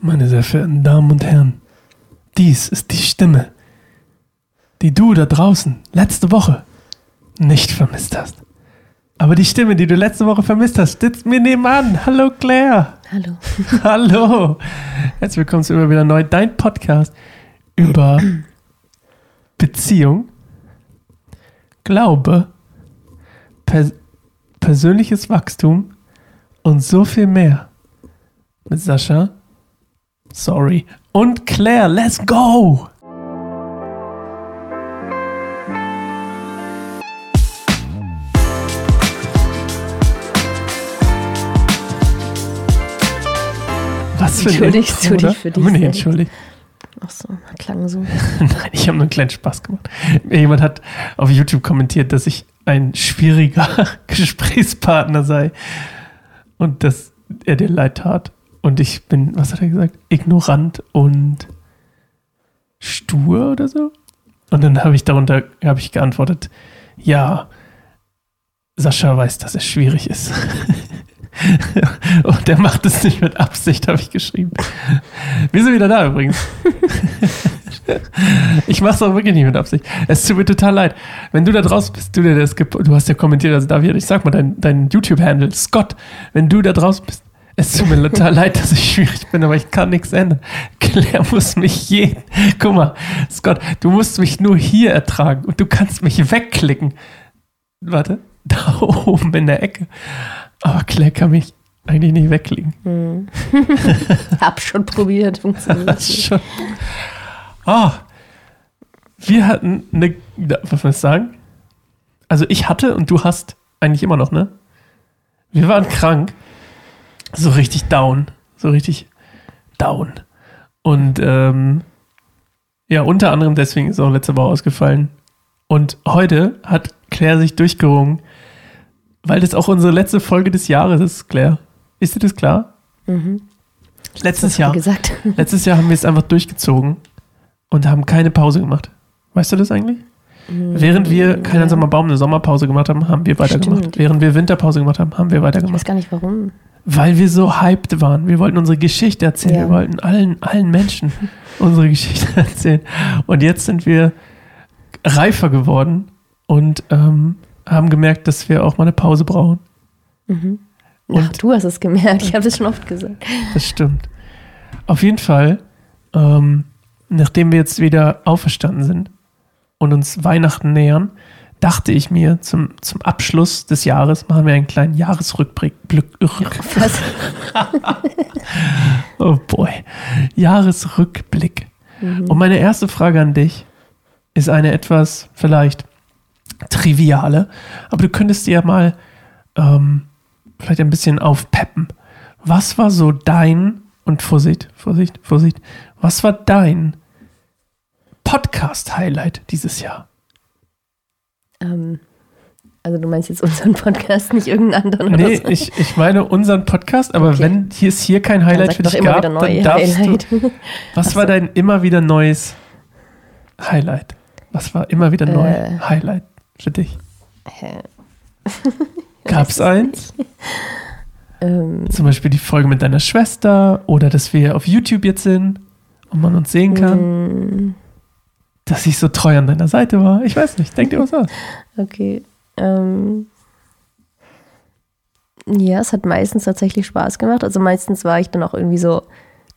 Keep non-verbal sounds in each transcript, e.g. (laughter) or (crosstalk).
Meine sehr verehrten Damen und Herren, dies ist die Stimme, die du da draußen letzte Woche nicht vermisst hast. Aber die Stimme, die du letzte Woche vermisst hast, sitzt mir nebenan. Hallo Claire. Hallo. (laughs) Hallo. Herzlich willkommen zu immer wieder neu. Dein Podcast über Beziehung, Glaube, pers persönliches Wachstum und so viel mehr. Mit Sascha, sorry, und Claire. Let's go. Was für Entschuldigst du dich für dich Nee, entschuldigt. Ach so, klang so. (laughs) Nein, ich habe nur einen kleinen Spaß gemacht. Jemand hat auf YouTube kommentiert, dass ich ein schwieriger (laughs) Gesprächspartner sei und dass er dir leid tat. Und ich bin, was hat er gesagt? Ignorant und stur oder so? Und dann habe ich darunter habe ich geantwortet, ja, Sascha weiß, dass er schwierig ist. (laughs) und er macht es nicht mit Absicht, habe ich geschrieben. Wir sind wieder da übrigens. (laughs) Ich mache es auch wirklich nicht mit Absicht. Es tut mir total leid. Wenn du da draußen bist, du, der das du hast ja kommentiert, also David, ich sag mal dein, dein YouTube-Handle, Scott, wenn du da draußen bist, es tut mir total leid, dass ich schwierig bin, aber ich kann nichts ändern. (laughs) Claire muss mich je. Guck mal, Scott, du musst mich nur hier ertragen und du kannst mich wegklicken. Warte, (laughs) da oben in der Ecke. Aber Claire kann mich eigentlich nicht wegklicken. Hm. (laughs) Hab schon probiert, funktioniert schon. Ah, wir hatten eine, was soll ich sagen? Also ich hatte und du hast eigentlich immer noch, ne? Wir waren krank, so richtig down, so richtig down. Und ähm, ja, unter anderem deswegen ist auch letzte Woche ausgefallen. Und heute hat Claire sich durchgerungen, weil das auch unsere letzte Folge des Jahres ist, Claire. Ist dir das klar? Mhm. Letztes Jahr. Letztes Jahr haben wir es einfach durchgezogen und haben keine Pause gemacht. Weißt du das eigentlich? Während wir kein einsamer Baum eine Sommerpause gemacht haben, haben wir weitergemacht. Stimmt. Während wir Winterpause gemacht haben, haben wir Ich weiß weitergemacht. gar nicht warum. Weil wir so hyped waren. Wir wollten unsere Geschichte erzählen. Ja. Wir wollten allen, allen Menschen (laughs) unsere Geschichte erzählen. Und jetzt sind wir reifer geworden und ähm, haben gemerkt, dass wir auch mal eine Pause brauchen. Mhm. Ach, du hast es gemerkt. Ich habe es schon oft gesagt. (laughs) Das stimmt. Auf jeden Fall, ähm, nachdem wir jetzt wieder auferstanden sind und uns Weihnachten nähern, dachte ich mir, zum, zum Abschluss des Jahres machen wir einen kleinen Jahresrückblick. (laughs) Oh boy. Jahresrückblick. Und meine erste Frage an dich ist eine etwas vielleicht triviale, aber du könntest dir ja mal ähm, vielleicht ein bisschen aufpeppen. Was war so dein, und Vorsicht, Vorsicht, Vorsicht, was war dein Podcast-Highlight dieses Jahr? ähm, also du meinst jetzt unseren Podcast, nicht irgendeinen anderen Nee, oder so? ich, ich meine unseren Podcast, aber Okay. wenn hier es hier kein Highlight für dich gab, dann darfst Highlight. du. (laughs) Was Ach war so. dein immer wieder neues Highlight? Was war immer wieder neu Äh. Highlight für dich? Hä? (laughs) Gab's eins? Ähm, Zum Beispiel die Folge mit deiner Schwester oder dass wir auf YouTube jetzt sind und man uns sehen kann, mm, dass ich so treu an deiner Seite war. Ich weiß nicht, denk dir was aus. okay. Ähm, ja, es hat meistens tatsächlich Spaß gemacht. Also meistens war ich dann auch irgendwie so,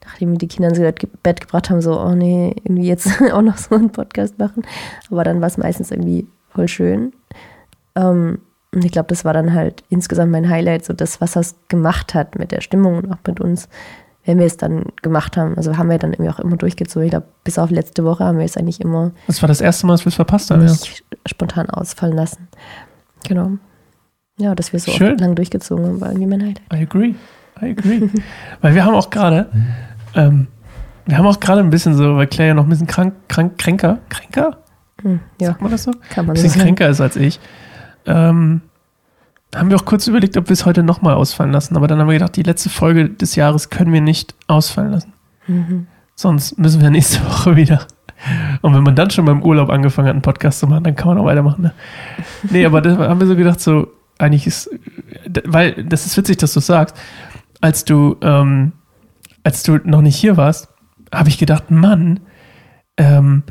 nachdem wir die Kinder ins Bett- gebracht haben, so, oh nee, irgendwie jetzt (laughs) auch noch so einen Podcast machen. Aber dann war es meistens irgendwie voll schön. Ähm, und ich glaube, das war dann halt insgesamt mein Highlight, so das, was das gemacht hat mit der Stimmung und auch mit uns, wenn wir es dann gemacht haben. Also haben wir dann irgendwie auch immer durchgezogen. Ich glaube, bis auf letzte Woche haben wir es eigentlich immer Das war das erste Mal, dass wir es verpasst haben. Ja. spontan ausfallen lassen. Genau. Ja, dass wir so lang durchgezogen haben, war irgendwie mein Highlight. I agree. I agree. (laughs) weil wir haben auch gerade, ähm, wir haben auch gerade ein bisschen so, weil Claire ja noch ein bisschen krank, krank, kränker, kränker? Hm, ja, Sagt man das so? kann ein man so bisschen kränker ist als ich, ähm, haben wir auch kurz überlegt, ob wir es heute nochmal ausfallen lassen. Aber dann haben wir gedacht, die letzte Folge des Jahres können wir nicht ausfallen lassen. Mhm. Sonst müssen wir nächste (laughs) Woche wieder. Und wenn man dann schon beim Urlaub angefangen hat, einen Podcast zu machen, dann kann man auch weitermachen. Ne? Nee, aber da haben wir so gedacht, so, eigentlich ist, weil, das ist witzig, dass du sagst, als du ähm, als du noch nicht hier warst, habe ich gedacht, Mann, ähm,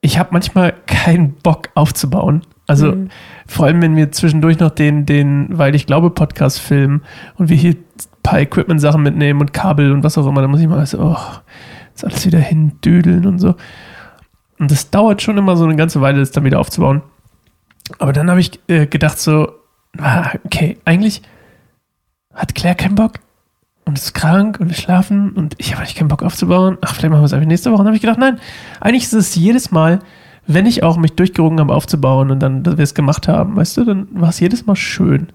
ich habe manchmal keinen Bock aufzubauen. Also Mhm. vor allem, wenn wir zwischendurch noch den, den, weil ich glaube, Podcast filmen und wir hier ein paar Equipment-Sachen mitnehmen und Kabel und was auch immer, dann muss ich mal so, oh, jetzt alles wieder hindüdeln und so. Und das dauert schon immer so eine ganze Weile, das dann wieder aufzubauen. Aber dann habe ich äh, gedacht so, ah, okay, eigentlich hat Claire keinen Bock und ist krank und ist schlafen und ich habe eigentlich keinen Bock aufzubauen. Ach, vielleicht machen wir es einfach nächste Woche. Und dann habe ich gedacht, nein, eigentlich ist es jedes Mal, wenn ich auch mich durchgerungen habe aufzubauen und dann dass wir es gemacht haben, weißt du, dann war es jedes Mal schön.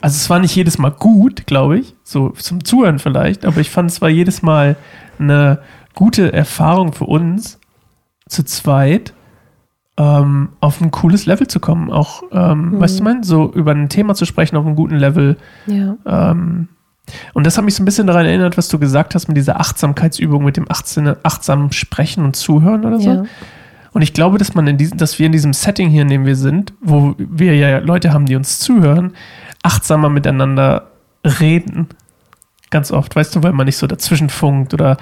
Also es war nicht jedes Mal gut, glaube ich, so zum Zuhören vielleicht, aber ich fand es war jedes Mal eine gute Erfahrung für uns zu zweit ähm, auf ein cooles Level zu kommen. Auch, ähm, weißt du, mein, so über ein Thema zu sprechen auf einem guten Level. Ja. Ähm, und das hat mich so ein bisschen daran erinnert, was du gesagt hast mit dieser Achtsamkeitsübung, mit dem 18, achtsamen Sprechen und Zuhören oder so. Ja. Und ich glaube, dass man in diesem, dass wir in diesem Setting hier, in dem wir sind, wo wir ja Leute haben, die uns zuhören, achtsamer miteinander reden. Ganz oft, weißt du, weil man nicht so dazwischen funkt oder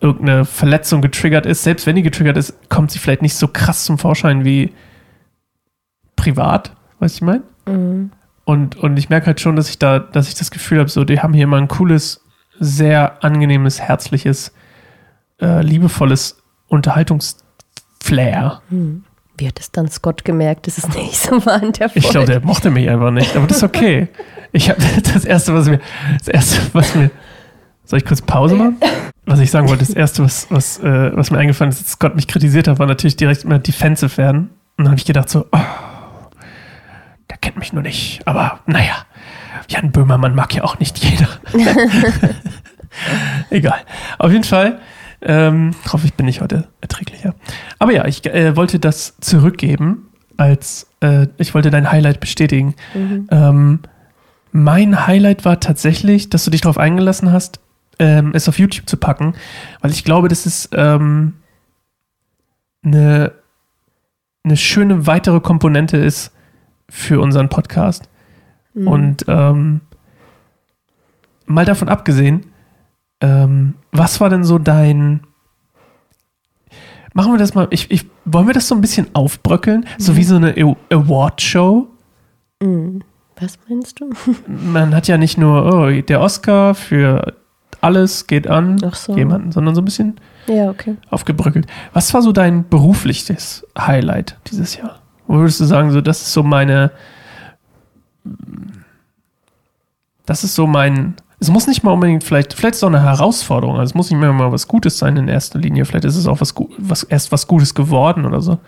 irgendeine Verletzung getriggert ist. Selbst wenn die getriggert ist, kommt sie vielleicht nicht so krass zum Vorschein wie privat, weißt du, ich meine? Mhm. Und, und ich merke halt schon, dass ich da, dass ich das Gefühl habe, so, die haben hier mal ein cooles, sehr angenehmes, herzliches, äh, liebevolles Unterhaltungsflair. Wie hat es dann Scott gemerkt, dass es (laughs) nicht so war in der Folge? Ich glaube, der mochte mich einfach nicht, aber das ist okay. Ich habe (laughs) das erste, was mir, das erste, was mir, soll ich kurz Pause machen? Was ich sagen wollte, das erste, was, was, äh, was mir eingefallen ist, dass Scott mich kritisiert hat, war natürlich direkt immer defensive werden. Und dann habe ich gedacht so, oh, der kennt mich nur nicht. Aber naja, Jan Böhmermann mag ja auch nicht jeder. (laughs) (laughs) Egal. Auf jeden Fall ähm, hoffe ich, bin ich heute erträglicher. Aber ja, ich äh, wollte das zurückgeben, als äh, ich wollte dein Highlight bestätigen. Ähm, mein Highlight war tatsächlich, dass du dich darauf eingelassen hast, ähm, es auf YouTube zu packen, weil ich glaube, das ist ähm, eine, eine schöne weitere Komponente ist für unseren Podcast. Und ähm, mal davon abgesehen, ähm, was war denn so dein. Machen wir das mal. Ich, ich, wollen wir das so ein bisschen aufbröckeln? So wie so eine Award-Show? Mhm. Was meinst du? (laughs) Man hat ja nicht nur, oh, der Oscar für alles geht an so. jemanden, sondern so ein bisschen Ja, okay. aufgebröckelt. Was war so dein berufliches Highlight dieses Jahr? Wo würdest du sagen, so, das ist so meine. Das ist so mein. Es muss nicht mal unbedingt, vielleicht, vielleicht ist es auch eine Herausforderung. Also es muss nicht mehr mal was Gutes sein in erster Linie. Vielleicht ist es auch was, was erst was Gutes geworden oder so.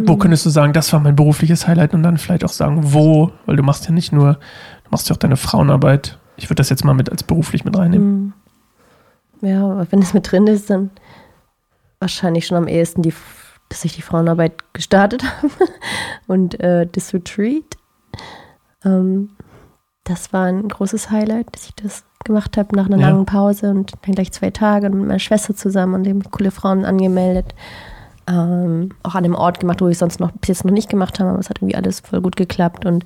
Wo könntest du sagen, das war mein berufliches Highlight und dann vielleicht auch sagen, wo, weil du machst ja nicht nur, du machst ja auch deine Frauenarbeit. Ich würde das jetzt mal mit als beruflich mit reinnehmen. Mhm. Ja, aber wenn es mit drin ist, dann wahrscheinlich schon am ehesten, die, dass ich die Frauenarbeit gestartet (laughs) habe und äh, das Retreat. Ähm, das war ein großes Highlight, dass ich das gemacht habe nach einer Ja. langen Pause und dann gleich zwei Tage und mit meiner Schwester zusammen und eben coole Frauen angemeldet. Ähm, auch an dem Ort gemacht, wo ich sonst noch bis jetzt noch nicht gemacht habe, aber es hat irgendwie alles voll gut geklappt und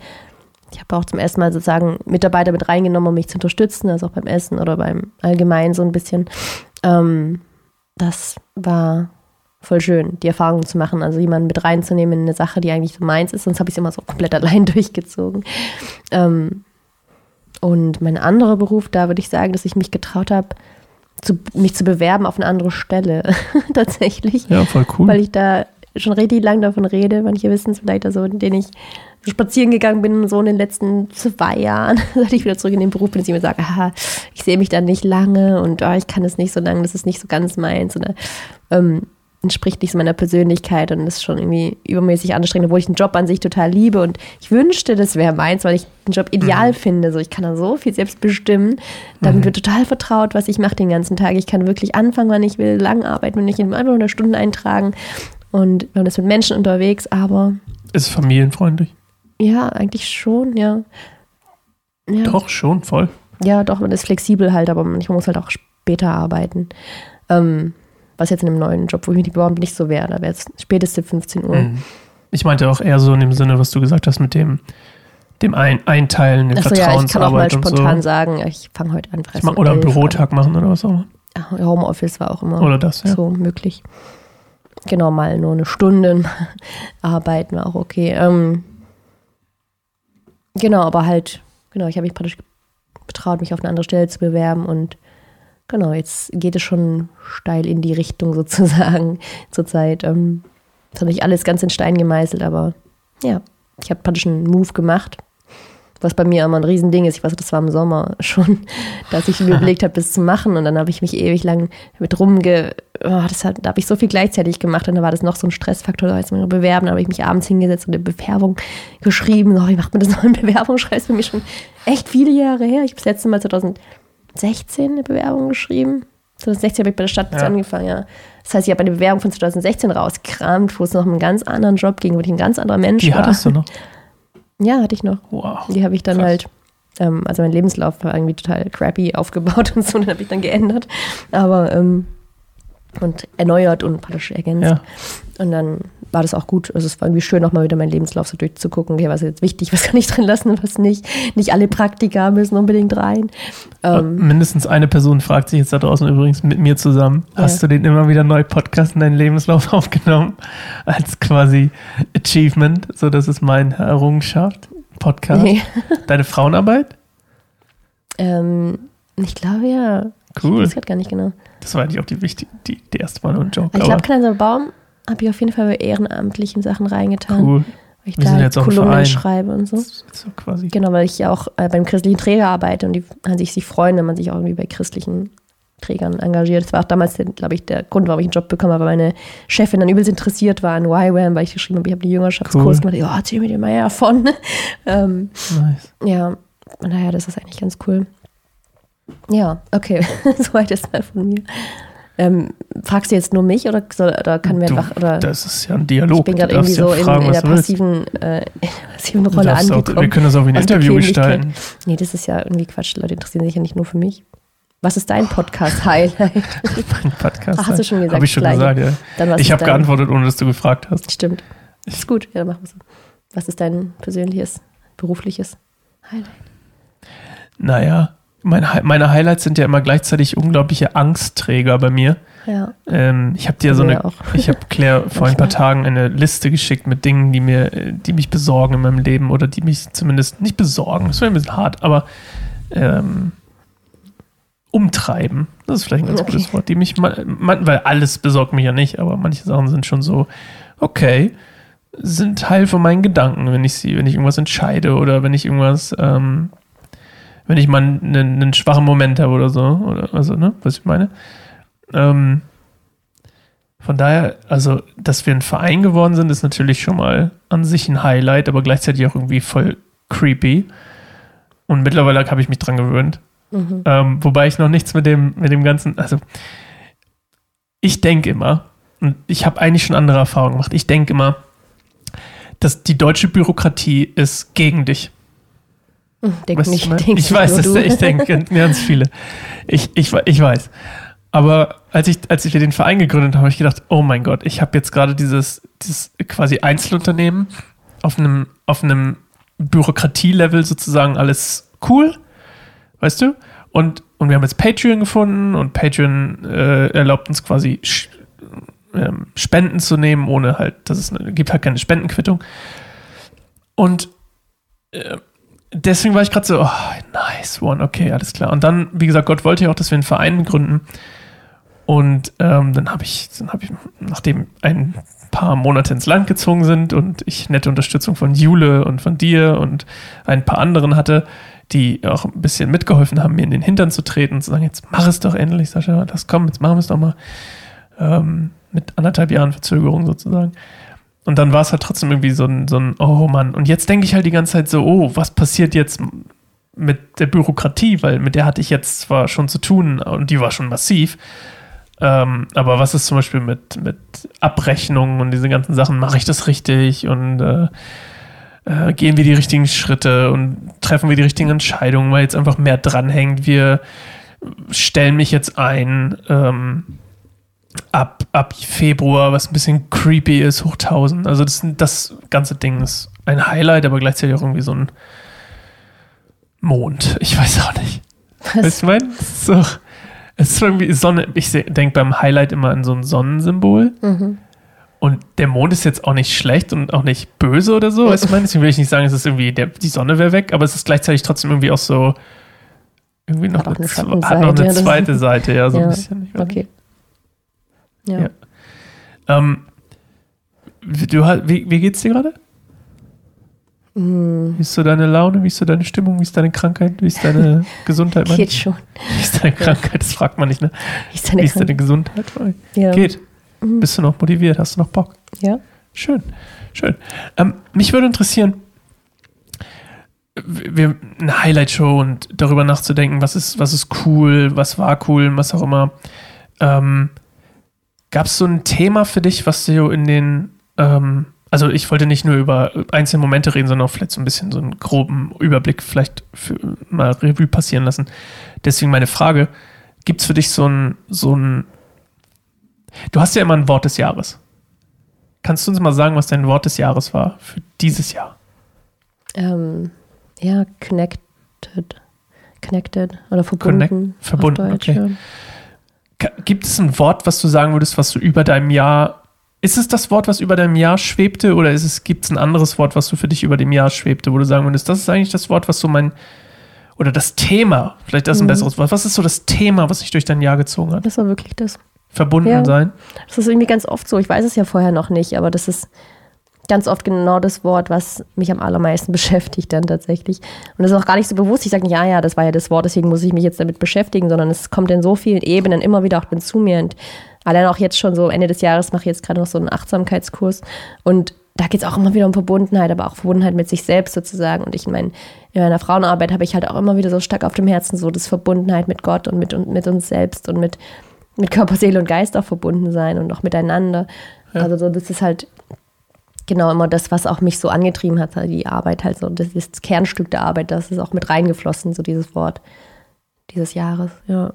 ich habe auch zum ersten Mal sozusagen Mitarbeiter mit reingenommen, um mich zu unterstützen, also auch beim Essen oder beim Allgemeinen so ein bisschen. Ähm, das war voll schön, die Erfahrung zu machen, also jemanden mit reinzunehmen in eine Sache, die eigentlich so meins ist, sonst habe ich es immer so komplett (laughs) allein durchgezogen. Ähm, und mein anderer Beruf, da würde ich sagen, dass ich mich getraut habe, zu, mich zu bewerben auf eine andere Stelle (laughs) tatsächlich Ja, voll cool. weil ich da schon richtig lang davon rede. Manche wissen es vielleicht, also in denen ich spazieren gegangen bin, so in den letzten zwei Jahren, (laughs) seit ich wieder zurück in den Beruf bin, dass ich mir sage, aha, ich sehe mich da nicht lange und oh, ich kann es nicht so lange, das ist nicht so ganz meins oder ähm, entspricht nicht so meiner Persönlichkeit und ist schon irgendwie übermäßig anstrengend, obwohl ich den Job an sich total liebe und ich wünschte, das wäre meins, weil ich den Job ideal finde. So, ich kann da so viel selbst bestimmen. Damit wird total vertraut, was ich mache den ganzen Tag. Ich kann wirklich anfangen, wann ich will, lang arbeiten, wenn ich in einfach nur Stunden eintragen und man ist mit Menschen unterwegs, aber ist familienfreundlich. ja, eigentlich schon, ja. Ja, Doch, schon, voll. ja, doch, man ist flexibel halt, aber manchmal muss halt auch später arbeiten. Ähm, was jetzt in einem neuen Job, wo ich mich beworben bin, nicht so wäre. Da wäre es spätestens 15 Uhr. Mhm. Ich meinte auch eher so in dem Sinne, was du gesagt hast mit dem, dem ein Einteilen, den Achso, ja, ich kann auch mal Vertrauensarbeit spontan so. sagen, ich fange heute an. Ich mach, oder einen Bürotag machen oder was auch immer. Homeoffice war auch immer Oder das, ja. so möglich. Genau, mal nur eine Stunde (laughs) arbeiten war auch okay. Ähm, genau, aber halt, genau, ich habe mich praktisch betraut, mich auf eine andere Stelle zu bewerben und genau, jetzt geht es schon steil in die Richtung (laughs) sozusagen zurzeit. Ähm, das hat nicht alles ganz in Stein gemeißelt, aber ja, ich habe praktisch einen Move gemacht, was bei mir immer ein Riesending ist. Ich weiß, das war im Sommer (laughs) schon, dass ich mir (laughs) überlegt habe, das zu machen und dann habe ich mich ewig lang mit rumge... Oh, das hat, da habe ich so viel gleichzeitig gemacht und da war das noch so ein Stressfaktor, da jetzt mal bewerben, da habe ich mich abends hingesetzt und eine Bewerbung geschrieben. Oh, wie macht man das noch in Bewerbung? Schreibst für mich schon echt viele Jahre her. Ich habe das letzte Mal 2016 eine Bewerbung geschrieben. 2016 habe ich bei der Stadt Ja. angefangen, ja. Das heißt, ich habe eine Bewerbung von 2016 rausgekramt, wo es noch um einen ganz anderen Job ging, wo ich ein ganz anderer Mensch Die war. hattest du noch. (laughs) Ja, hatte ich noch. Wow. Die habe ich dann Krass. halt, ähm, also mein Lebenslauf war irgendwie total crappy aufgebaut (laughs) und so, den habe ich dann geändert. Aber, ähm, und erneuert und praktisch ergänzt. Ja. Und dann war das auch gut. Also es war irgendwie schön, nochmal wieder meinen Lebenslauf so durchzugucken. Okay, was ist jetzt wichtig, (laughs) was kann ich drin lassen und was nicht. Nicht alle Praktika müssen unbedingt rein. Ähm, Mindestens eine Person fragt sich jetzt da draußen übrigens mit mir zusammen. Ja. Hast du den immer wieder neu Podcast in deinen Lebenslauf (laughs) aufgenommen? Als quasi Achievement. So, das ist mein Errungenschaft. Podcast. nee. (laughs) Deine Frauenarbeit? ähm, ich glaube ja. Ich Cool. weiß grad gar nicht genau. Das war eigentlich auch die wichtige, die, die erste nur ein Joke. Ich glaube, Kleiner Baum habe ich auf jeden Fall bei ehrenamtlichen Sachen reingetan. cool. Weil ich Wir da jetzt Kolumnen schreibe und so. So quasi. Genau, weil ich ja auch äh, beim christlichen Träger arbeite und die an sich sich freuen, wenn man sich auch irgendwie bei christlichen Trägern engagiert. Das war auch damals, glaube ich, der Grund, warum ich einen Job bekommen habe, weil meine Chefin dann übelst interessiert war an YWAM, weil ich geschrieben habe, ich habe die Jüngerschaftskurs Cool. gemacht. Ja, erzähl mir dir mal davon. (laughs) ähm, Nice. ja, von daher, das ist eigentlich ganz cool. Ja, okay, (laughs) soweit ist mal von mir. Ähm, fragst du jetzt nur mich oder, oder kann mir Du, einfach, oder Das ist ja ein Dialog. ich bin gerade irgendwie so ja fragen, in, in der passiven, äh, (laughs) in der passiven Rolle auch, angekommen. wir können das auch wie ein Interview gestalten. Nee, das ist ja irgendwie Quatsch. Die Leute interessieren sich ja nicht nur für mich. Was ist dein Podcast-Highlight? (laughs) Ein Podcast. Ach, hast du schon gesagt, Habe ich schon gleich. gesagt, ja. Dann Ich habe geantwortet, ohne dass du gefragt hast. Stimmt. Ist gut. Ja, dann machen wir so. Was ist dein persönliches, berufliches Highlight? Naja, meine, meine Highlights sind ja immer gleichzeitig unglaubliche Angstträger bei mir. Ja. Ähm, ich habe dir so eine, auch. ich habe Claire (laughs) vor ein paar. Tagen eine Liste geschickt mit Dingen, die mir, die mich besorgen in meinem Leben oder die mich zumindest nicht besorgen, das wäre ein bisschen hart, aber ähm, umtreiben. Das ist vielleicht ein ganz Okay. gutes Wort. Die mich, ma- man, weil alles besorgt mich ja nicht, aber manche Sachen sind schon so, okay, sind Teil von meinen Gedanken, wenn ich sie, wenn ich irgendwas entscheide oder wenn ich irgendwas, ähm, wenn ich mal einen, einen schwachen Moment habe oder so, oder also, ne, was ich meine. Ähm, von daher, also, dass wir ein Verein geworden sind, ist natürlich schon mal an sich ein Highlight, aber gleichzeitig auch irgendwie voll creepy. Und mittlerweile habe ich mich dran gewöhnt. Mhm. Ähm, wobei ich noch nichts mit dem, mit dem Ganzen, also ich denke immer, und ich habe eigentlich schon andere Erfahrungen gemacht, ich denke immer, dass die deutsche Bürokratie ist gegen dich. Denk Weißt nicht, ich denk ich weiß, dass, ich denke ganz viele. Ich, ich, ich weiß. Aber als ich, als ich den Verein gegründet habe, habe ich gedacht, oh mein Gott, ich habe jetzt gerade dieses, dieses quasi Einzelunternehmen auf einem, auf einem Bürokratielevel sozusagen alles cool, weißt du? Und, und wir haben jetzt Patreon gefunden und Patreon äh, erlaubt uns quasi ähm, Spenden zu nehmen, ohne halt, dass es eine, gibt halt keine Spendenquittung. Und äh, deswegen war ich gerade so, oh, nice one, okay, alles klar. Und dann, wie gesagt, Gott wollte ja auch, dass wir einen Verein gründen. Und ähm, dann habe ich, dann habe ich, nachdem ein paar Monate ins Land gezogen sind und ich nette Unterstützung von Jule und von dir und ein paar anderen hatte, die auch ein bisschen mitgeholfen haben, mir in den Hintern zu treten und zu sagen, jetzt mach es doch endlich, Sascha, das komm, jetzt machen wir es doch mal. Ähm, mit anderthalb Jahren Verzögerung sozusagen. Und dann war es halt trotzdem irgendwie so ein, so ein, oh Mann. Und jetzt denke ich halt die ganze Zeit so, oh, was passiert jetzt mit der Bürokratie? Weil mit der hatte ich jetzt zwar schon zu tun und die war schon massiv. Ähm, aber was ist zum Beispiel mit, mit Abrechnungen und diese ganzen Sachen? Mache ich das richtig? Und äh, äh, gehen wir die richtigen Schritte und treffen wir die richtigen Entscheidungen, weil jetzt einfach mehr dranhängt. Wir stellen mich jetzt ein. Ähm, ab, ab Februar, was ein bisschen creepy ist, hoch 1000. Also das, das ganze Ding ist ein Highlight, aber gleichzeitig auch irgendwie so ein, Mond. Ich weiß auch nicht. Was? Weißt du, mein? So, es ist irgendwie Sonne. Ich denke beim Highlight immer an so ein Sonnensymbol. Mhm. Und der Mond ist jetzt auch nicht schlecht und auch nicht böse oder so. Weißt du, mein? Deswegen will ich nicht sagen, es ist irgendwie, der, die Sonne wäre weg, aber es ist gleichzeitig trotzdem irgendwie auch so. Irgendwie noch Hat eine, eine hat noch eine zweite Seite, ja, so (laughs) Ja, ein bisschen. Okay. Ja. Ja. Ähm, wie- du, wie, wie geht's dir gerade? Mm, Wie ist so deine Laune? Wie ist so deine Stimmung? Wie ist deine Krankheit? Wie ist deine (laughs) Gesundheit? geht ich? schon. Wie ist deine Krankheit? Das fragt man nicht, ne? Wie ist deine Wie ist deine? Gesundheit? Ja. Geht. Mhm. Bist du noch motiviert? Hast du noch Bock? Ja. Schön, schön. Ähm, mich würde interessieren, wir, eine Highlight-Show und darüber nachzudenken, was ist, was ist cool, was war cool, was auch immer. Ähm, Gab es so ein Thema für dich, was du in den, ähm, also ich wollte nicht nur über einzelne Momente reden, sondern auch vielleicht so ein bisschen so einen groben Überblick vielleicht für, mal Revue passieren lassen. Deswegen meine Frage, gibt es für dich so ein, so ein, du hast ja immer ein Wort des Jahres. Kannst du uns mal sagen, was dein Wort des Jahres war für dieses Jahr? Ähm, ja, connected. Connected oder verbunden. Connect- verbunden, okay. ja. Gibt es ein Wort, was du sagen würdest, was du über deinem Jahr. Ist es das Wort, was über deinem Jahr schwebte, oder ist es, gibt es ein anderes Wort, was du für dich über dem Jahr schwebte, wo du sagen würdest, das ist eigentlich das Wort, was so mein. Oder das Thema, vielleicht das ist ein Mhm. besseres Wort. Was ist so das Thema, was sich durch dein Jahr gezogen hat? Das war wirklich das. Verbunden Ja. sein? Das ist irgendwie ganz oft so. Ich weiß es ja vorher noch nicht, aber das ist ganz oft genau das Wort, was mich am allermeisten (laughs) beschäftigt dann tatsächlich. Und das ist auch gar nicht so bewusst. Ich sage nicht, ja, ja, das war ja das Wort, deswegen muss ich mich jetzt damit beschäftigen, sondern es kommt in so vielen Ebenen immer wieder auch dann zu mir. Und allein auch jetzt schon so Ende des Jahres mache ich jetzt gerade noch so einen Achtsamkeitskurs. Und da geht es auch immer wieder um Verbundenheit, aber auch Verbundenheit mit sich selbst sozusagen. Und ich meine, in meiner Frauenarbeit habe ich halt auch immer wieder so stark auf dem Herzen so das Verbundenheit mit Gott und mit, und mit uns selbst und mit, mit Körper, Seele und Geist auch verbunden sein und auch miteinander. Ja. Also so, das ist halt genau immer das, was auch mich so angetrieben hat, die Arbeit halt so. Das ist das Kernstück der Arbeit, das ist auch mit reingeflossen, so dieses Wort dieses Jahres. Ja,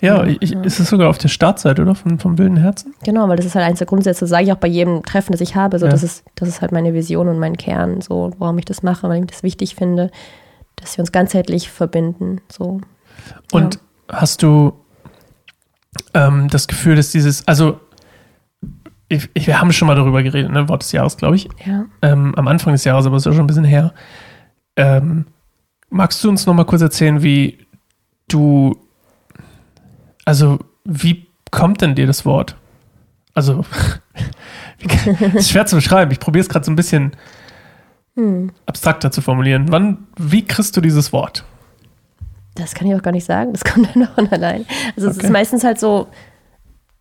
Ja, Ja, ich, ja. ist es sogar auf der Startseite, oder? Von, vom wilden Herzen? genau, weil das ist halt eins der Grundsätze, das sage ich auch bei jedem Treffen, das ich habe. So, Ja. das, ist, das ist halt meine Vision und mein Kern, so, warum ich das mache, weil ich das wichtig finde, dass wir uns ganzheitlich verbinden. So. Und hast du ähm, das Gefühl, dass dieses, also ich, ich, wir haben schon mal darüber geredet, ne? Wort des Jahres, glaube ich. Ja. ähm, am Anfang des Jahres, aber ist ja schon ein bisschen her. Ähm, magst du uns noch mal kurz erzählen, wie du, also wie kommt denn dir das Wort? Also, (laughs) ist schwer zu beschreiben. Ich probiere es gerade so ein bisschen Hm. abstrakter zu formulieren. Wann, wie kriegst du dieses Wort? Das kann ich auch gar nicht sagen. Das kommt (laughs) dann von allein. Also es Okay. ist meistens halt so,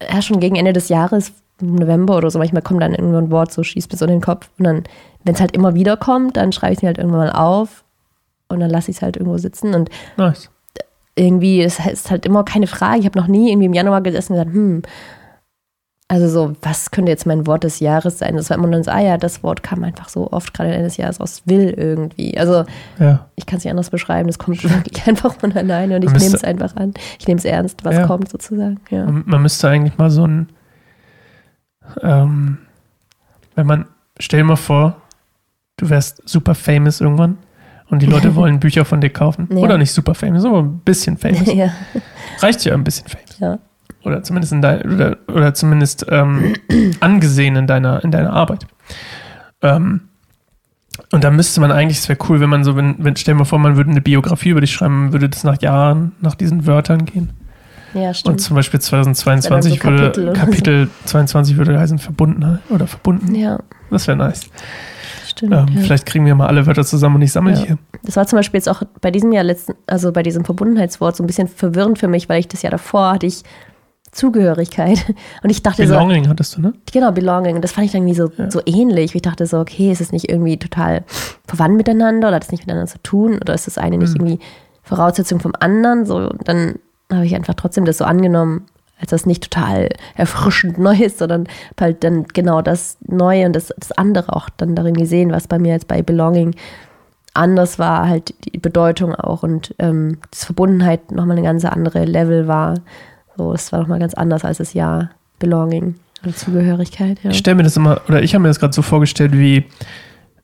ja, schon gegen Ende des Jahres, November oder so, manchmal kommt dann irgendwo ein Wort, so schießt mir so in den Kopf. Und dann, wenn es halt immer wieder kommt, dann schreibe ich es mir halt irgendwann mal auf und dann lasse ich es halt irgendwo sitzen. Und Nice. irgendwie, es ist halt immer keine Frage. Ich habe noch nie irgendwie im Januar gesessen und gesagt, hm, also so, was könnte jetzt mein Wort des Jahres sein? Das war immer dann so, ah ja, das Wort kam einfach so oft gerade Ende des Jahres aus will irgendwie. Also Ja. ich kann es nicht anders beschreiben, das kommt wirklich (laughs) einfach von alleine und ich nehme es einfach an. Ich nehme es ernst, was Ja. kommt sozusagen. Ja. Man, man müsste eigentlich mal so ein, ähm, wenn man, stell dir mal vor, du wärst super famous irgendwann und die Leute (laughs) wollen Bücher von dir kaufen. Ja. Oder nicht super famous, aber ein bisschen famous. (laughs) ja, Reicht ja ein bisschen famous. ja. Oder zumindest in dein, oder, oder zumindest ähm, (clears throat) angesehen in deiner, in deiner Arbeit. Ähm, und da müsste man eigentlich, es wäre cool, wenn man so, wenn, wenn, stell dir mal vor, man würde eine Biografie über dich schreiben, würde das nach Jahren, nach diesen Wörtern gehen. Ja, Und stimmt. zum Beispiel 2022 Das wär dann so würde Kapitel oder Kapitel 22 würde heißen Verbundenheit oder verbunden. ja, Das wäre nice. stimmt. Ähm, ja. Vielleicht kriegen wir mal alle Wörter zusammen und ich sammle Ja. die hier. Das war zum Beispiel jetzt auch bei diesem Jahr letzten, also bei diesem Verbundenheitswort so ein bisschen verwirrend für mich, weil ich das Jahr davor hatte ich Zugehörigkeit. (laughs) Und ich dachte so, Belonging hattest du, ne? Genau, Belonging. Das fand ich dann irgendwie so, Ja. so ähnlich. Ich dachte so, okay, ist es nicht irgendwie total verwandt miteinander oder hat es nicht miteinander zu tun oder ist das eine nicht Mhm. irgendwie Voraussetzung vom anderen? So, und dann habe ich einfach trotzdem das so angenommen, als das nicht total erfrischend neu ist, sondern halt dann genau das Neue und das, das andere auch dann darin gesehen, was bei mir jetzt bei Belonging anders war, halt die Bedeutung auch und ähm, das Verbundenheit nochmal eine ganz andere Level war. So, es war nochmal ganz anders als das Jahr Belonging oder Zugehörigkeit. Ja. Ich stelle mir das immer, oder ich habe mir das gerade so vorgestellt, wie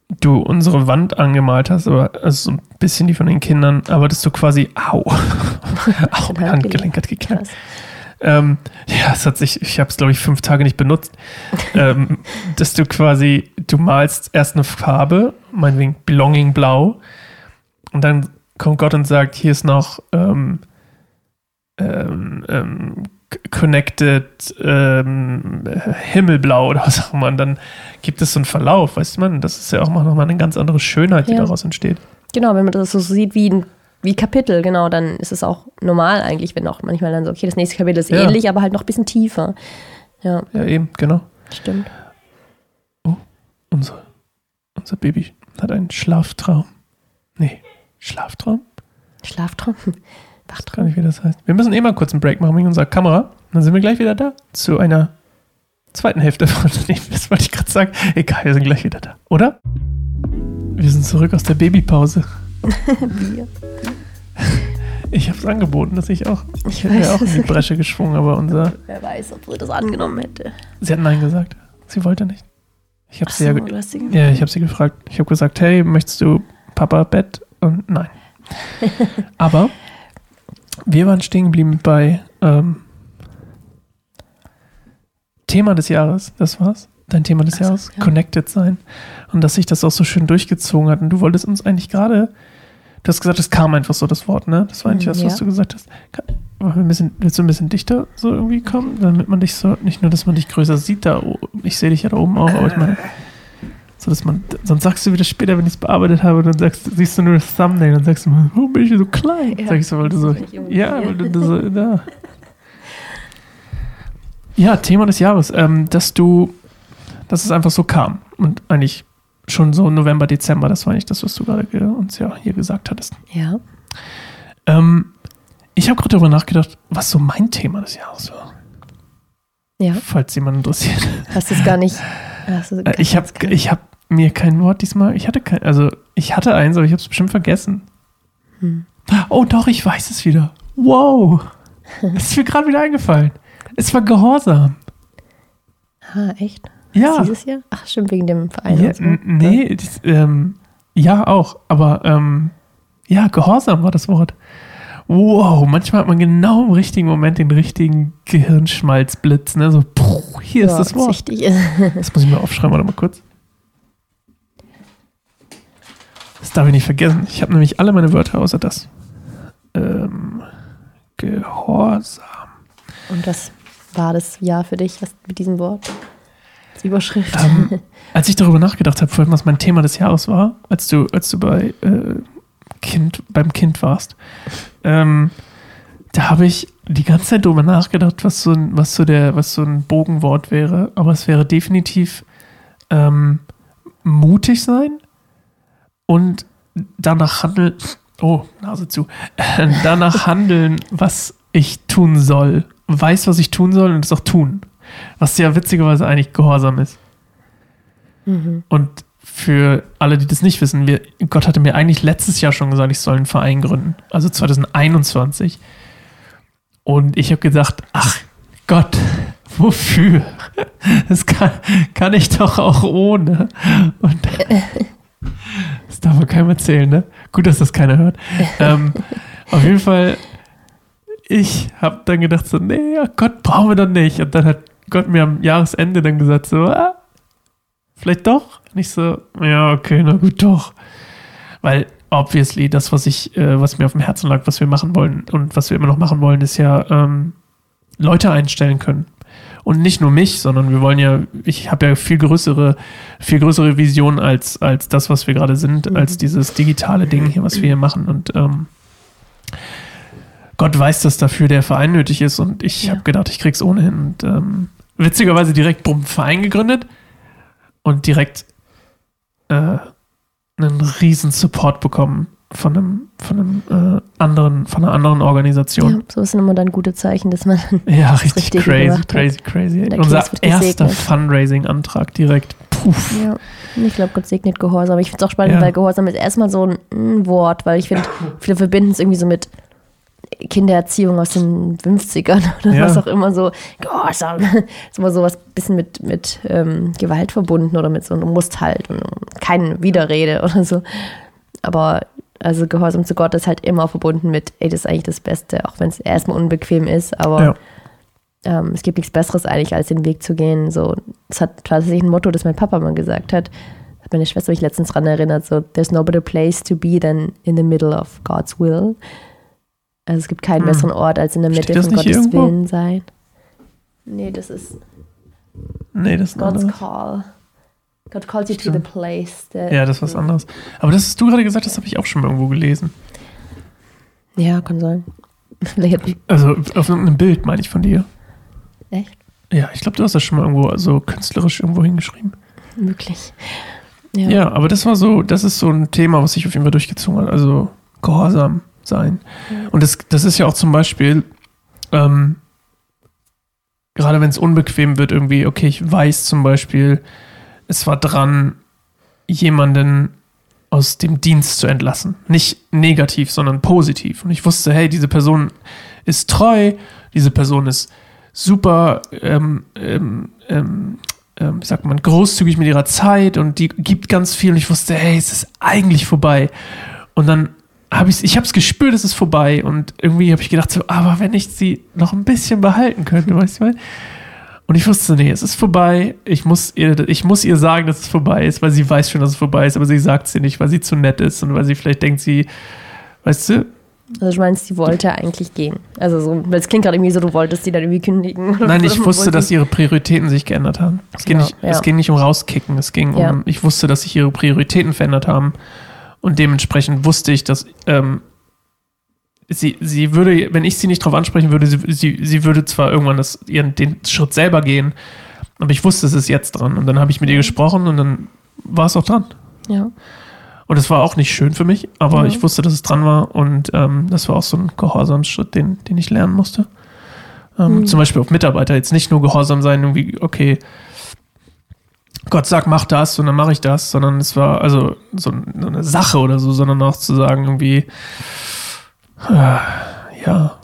du unsere Wand angemalt hast, aber also so ein bisschen die von den Kindern, aber dass du quasi, au, (laughs) au, mein Handgelenk hat geknackt. Krass. Ähm, ja, es hat sich, ich habe es glaube ich fünf Tage nicht benutzt, ähm, (laughs) dass du quasi, du malst erst eine Farbe, meinetwegen Belonging Blau, und dann kommt Gott und sagt, hier ist noch ähm, ähm, ähm, Connected ähm, Himmelblau oder was auch immer. Und dann gibt es so einen Verlauf, weißt du man, das ist ja auch mal nochmal eine ganz andere Schönheit, die Ja. daraus entsteht. Genau, wenn man das so sieht wie ein wie Kapitel, genau, dann ist es auch normal eigentlich, wenn auch manchmal dann so, okay, das nächste Kapitel ist Ja. ähnlich, aber halt noch ein bisschen tiefer. Ja, Ja, eben, genau. stimmt. Unser, unser Baby hat einen Schlaftraum. Nee, Schlaftraum? Schlaftraum, Gar Wachtraum. nicht, wie das heißt. Wir müssen eh mal kurz einen Break machen mit unserer Kamera. Dann sind wir gleich wieder da. Zu einer zweiten Hälfte von dem. Das wollte ich gerade sagen. Egal, wir sind gleich wieder da. Oder? Wir sind zurück aus der Babypause. Bier. Ich habe es angeboten, dass ich auch. Ich Ich hätte ja auch in die es. Bresche geschwungen, aber unser. (laughs) Wer weiß, ob sie das angenommen hätte. Sie hat Nein gesagt. Sie wollte nicht. Ich habe Ach sie so, ja. sie Ja, ich habe sie gefragt. Ich habe gesagt, hey, möchtest du Papa Bett? Und nein. (laughs) Aber wir waren stehen geblieben bei ähm, Thema des Jahres. Das war's. Dein Thema des Ach so, Jahres. ja. Connected sein. Und dass sich das auch so schön durchgezogen hat. Und du wolltest uns eigentlich gerade. Du hast gesagt, es kam einfach so das Wort, ne? Das war eigentlich Mm, das, was ja. du gesagt hast. Wollen wir ein bisschen, willst du ein bisschen dichter so irgendwie kommen? Damit man dich so, nicht nur, dass man dich größer sieht, da, ich sehe dich ja da oben auch, aber ich meine, so dass man, sonst sagst du wieder später, wenn ich es bearbeitet habe, dann sagst, siehst du nur das Thumbnail und sagst du, warum bin ich so klein? Ja, Sag ich so, weil du so, ja, weil du so, (laughs) da. Ja, Thema des Jahres, ähm, dass du, dass es einfach so kam und eigentlich schon so November, Dezember, das war nicht das, was du gerade ge- uns ja hier gesagt hattest. Ja. Ähm, ich habe gerade darüber nachgedacht, was so mein Thema des Jahres war, Ja. falls jemand interessiert. Hast du es gar nicht. Hast du Äh, ich habe ich hab mir kein Wort diesmal. Ich hatte kein, also ich hatte eins, aber ich habe es bestimmt vergessen. Hm. Oh doch, ich weiß es wieder. Wow. (laughs) Es ist mir gerade wieder eingefallen. Es war Gehorsam. Ah, echt? Ja. Dieses Jahr? Ach, stimmt, wegen dem Verein. ja so. nee, das, ähm, ja auch, aber ähm, ja, Gehorsam war das Wort. Wow, manchmal hat man genau im richtigen Moment den richtigen Gehirnschmalzblitz, ne? So, puh, hier ist Ja, das Wort. wichtig. (laughs) Das muss ich mir aufschreiben, warte mal kurz. Das darf ich nicht vergessen. Ich habe nämlich alle meine Wörter außer das. Ähm, Gehorsam. Und was war das Jahr für dich was mit diesem Wort? Als Überschrift. Ähm, (laughs) als ich darüber nachgedacht habe, vorhin, was mein Thema des Jahres war, als du, als du bei äh, Kind, beim Kind warst, ähm, da habe ich die ganze Zeit darüber nachgedacht, was so ein, was so der, was so ein Bogenwort wäre. Aber es wäre definitiv ähm, mutig sein und danach handeln. Oh, Nase zu. Äh, danach handeln, was ich tun soll. Weiß, was ich tun soll und es auch tun. Was ja witzigerweise eigentlich Gehorsam ist. Mhm. Und für alle, die das nicht wissen, wir, Gott hatte mir eigentlich letztes Jahr schon gesagt, ich soll einen Verein gründen. Also 2021. Und ich habe gedacht, ach Gott, (laughs) wofür? Das kann, kann ich doch auch ohne. Und (laughs) das darf man keinem erzählen, ne? Gut, dass das keiner hört. (laughs) Ähm, auf jeden Fall, ich habe dann gedacht so, nee, ach Gott, brauchen wir doch nicht. Und dann hat Gott mir am Jahresende dann gesagt so, ah, vielleicht doch. Nicht so, ja, okay, na gut, doch. Weil, obviously, das, was ich, äh, was mir auf dem Herzen lag, was wir machen wollen und was wir immer noch machen wollen, ist ja ähm, Leute einstellen können. Und nicht nur mich, sondern wir wollen ja, ich habe ja viel größere, viel größere Vision als, als das, was wir gerade sind, Mhm. als dieses digitale Ding hier, was wir hier machen. Und ähm, Gott weiß, dass dafür der Verein nötig ist und ich Ja. habe gedacht, ich krieg's ohnehin. Und ähm, witzigerweise direkt bumm, Verein gegründet und direkt äh, einen riesen Support bekommen von einem, von einem äh, anderen, von einer anderen Ja, Organisation. so sind immer dann gute Zeichen, dass man. (laughs) Ja, richtig crazy, crazy, crazy. Der Unser erster. Fundraising-Antrag direkt. Puff. Ja, ich glaube, Gott segnet Gehorsam. Aber ich finde es auch spannend, Ja. weil Gehorsam ist erstmal so ein, ein Wort, weil ich finde, viele verbinden es irgendwie so mit Kindererziehung aus den 50ern (laughs) oder Ja. was auch immer so, Gehorsam, ist immer so was bisschen mit, mit ähm, Gewalt verbunden oder mit so einem Musst halt und keine Widerrede oder so. Aber also Gehorsam zu Gott ist halt immer verbunden mit, ey, das ist eigentlich das Beste, auch wenn es erstmal unbequem ist, aber Ja. ähm, es gibt nichts Besseres eigentlich, als den Weg zu gehen. So, das hat tatsächlich ein Motto, das mein Papa mal gesagt hat. Hat meine Schwester mich letztens dran erinnert, so, there's no better place to be than in the middle of God's will. Also es gibt keinen Hm. besseren Ort, als in der Mitte von Gottes irgendwo? Willen sein. Nee, das ist Nee, das ist God's anderes. call. God calls you to the place. that- Ja, das ist was anderes. Aber das, was du gerade gesagt hast, habe ich auch schon mal irgendwo gelesen. Ja, kann sein. (laughs) Also auf irgendeinem Bild, meine ich, von dir. echt? Ja, ich glaube, du hast das schon mal irgendwo so künstlerisch irgendwo hingeschrieben. Möglich. Ja. aber das war so, das ist so ein Thema, was sich auf jeden Fall durchgezogen hat. Also gehorsam sein. Und das, das ist ja auch zum Beispiel, ähm, gerade wenn es unbequem wird, irgendwie, okay, ich weiß zum Beispiel, es war dran, jemanden aus dem Dienst zu entlassen. Nicht negativ, sondern positiv. Und ich wusste, hey, diese Person ist treu, diese Person ist super, ähm, ähm, ähm, ähm, wie sagt man, großzügig mit ihrer Zeit und die gibt ganz viel. Und ich wusste, hey, es ist eigentlich vorbei. Und dann habe ich es gespürt, es ist vorbei. Und irgendwie habe ich gedacht, so, aber wenn ich sie noch ein bisschen behalten könnte, weißt du? Und ich wusste, nee, es ist vorbei. Ich muss, ihr, ich muss ihr sagen, dass es vorbei ist, weil sie weiß schon, dass es vorbei ist, aber sie sagt es ihr nicht, weil sie zu nett ist und weil sie vielleicht denkt, sie, weißt du, Also du meinst, sie wollte eigentlich gehen. Also so, weil es klingt gerade irgendwie so, du wolltest sie dann irgendwie kündigen. Nein, ich wusste, dass ihre Prioritäten sich geändert haben. Es ging, Genau, nicht, ja. es ging nicht um rauskicken, es ging um, Ja. ich wusste, dass sich ihre Prioritäten verändert haben. Und dementsprechend wusste ich, dass ähm, sie, sie würde, wenn ich sie nicht darauf ansprechen würde, sie, sie, sie würde zwar irgendwann das, ihren, den Schritt selber gehen, aber ich wusste, es ist jetzt dran. Und dann habe ich mit ihr gesprochen und dann war es auch dran. Ja. Und es war auch nicht schön für mich, aber Mhm. ich wusste, dass es dran war und ähm, das war auch so ein Gehorsamsschritt, den, den ich lernen musste. Ähm, Mhm. Zum Beispiel auf Mitarbeiter jetzt nicht nur gehorsam sein, irgendwie, okay, Gott sagt, mach das und dann mache ich das, sondern es war also so eine Sache oder so, sondern auch zu sagen, irgendwie, ja,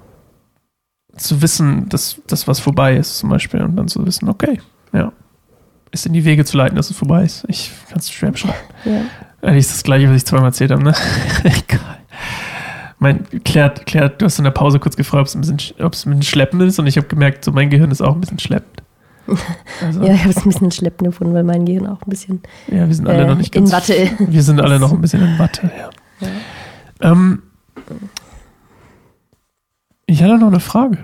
zu wissen, dass das was vorbei ist zum Beispiel und dann zu wissen, okay, ja, ist in die Wege zu leiten, dass es vorbei ist. Ich kann es schwer beschreiben. ja. Eigentlich ist das gleiche, was ich zweimal erzählt habe, ne? (laughs) Egal. Mein, klärt, klärt, du hast in der Pause kurz gefragt, ob es ein bisschen, ob es ein bisschen schleppend ist und ich habe gemerkt, so mein Gehirn ist auch ein bisschen schleppend. (laughs) Also, Ja, ja. ich habe es ein bisschen schleppend gefunden, weil mein Gehirn auch ein bisschen wir sind alle äh, noch nicht in ganz. Watte. Wir sind alle noch ein bisschen in Watte, ja. Ja. Ähm, ich hatte noch eine Frage,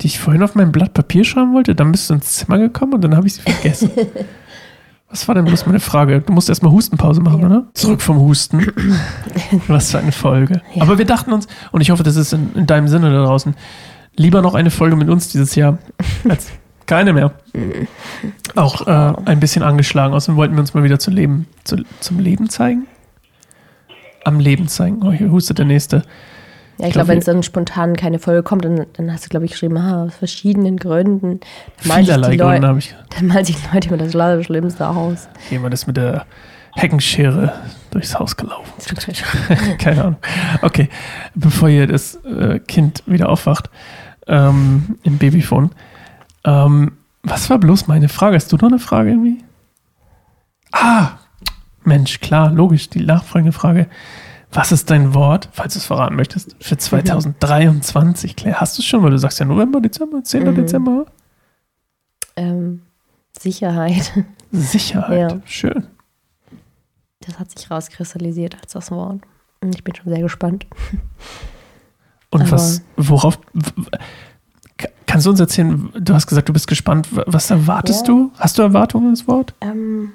die ich vorhin auf mein Blatt Papier schreiben wollte. Dann bist du ins Zimmer gekommen und dann habe ich sie vergessen. (laughs) Was war denn bloß meine Frage? Du musst erstmal Hustenpause machen, Ja. oder? Zurück vom Husten. (laughs) Was für eine Folge. Ja. Aber wir dachten uns, und ich hoffe, das ist in, in deinem Sinne da draußen, lieber noch eine Folge mit uns dieses Jahr als keine mehr. (laughs) Auch äh, ein bisschen angeschlagen. Außerdem wollten wir uns mal wieder zu Leben, zu, zum Leben zeigen. Am Leben zeigen. Oh, hier hustet der Nächste. Ja, ich glaub, glaube, wenn es dann spontan keine Folge kommt, dann, dann hast du, glaube ich, geschrieben, ah, aus verschiedenen Gründen. Vielerlei Gründe habe ich. dann malen sich (laughs) Leute immer das Schlimmste aus. Jemand ist mit der Heckenschere durchs Haus gelaufen. (laughs) Keine Ahnung. Okay, bevor hier das äh, Kind wieder aufwacht ähm, im Babyphone. Ähm, was war bloß meine Frage? Hast du noch eine Frage irgendwie? Ah, Mensch, klar, logisch, die nachfolgende Frage. Was ist dein Wort, falls du es verraten möchtest, für 2023? Claire, hast du es schon, weil du sagst ja November, Dezember, 10. Mhm. Dezember? Ähm, Sicherheit. Sicherheit. Ja. Schön. Das hat sich rauskristallisiert als das Wort. Und ich bin schon sehr gespannt. Und Aber- was, worauf, kannst du uns erzählen, du hast gesagt, du bist gespannt, was erwartest Ja. du? Hast du Erwartungen ins Wort? Ähm,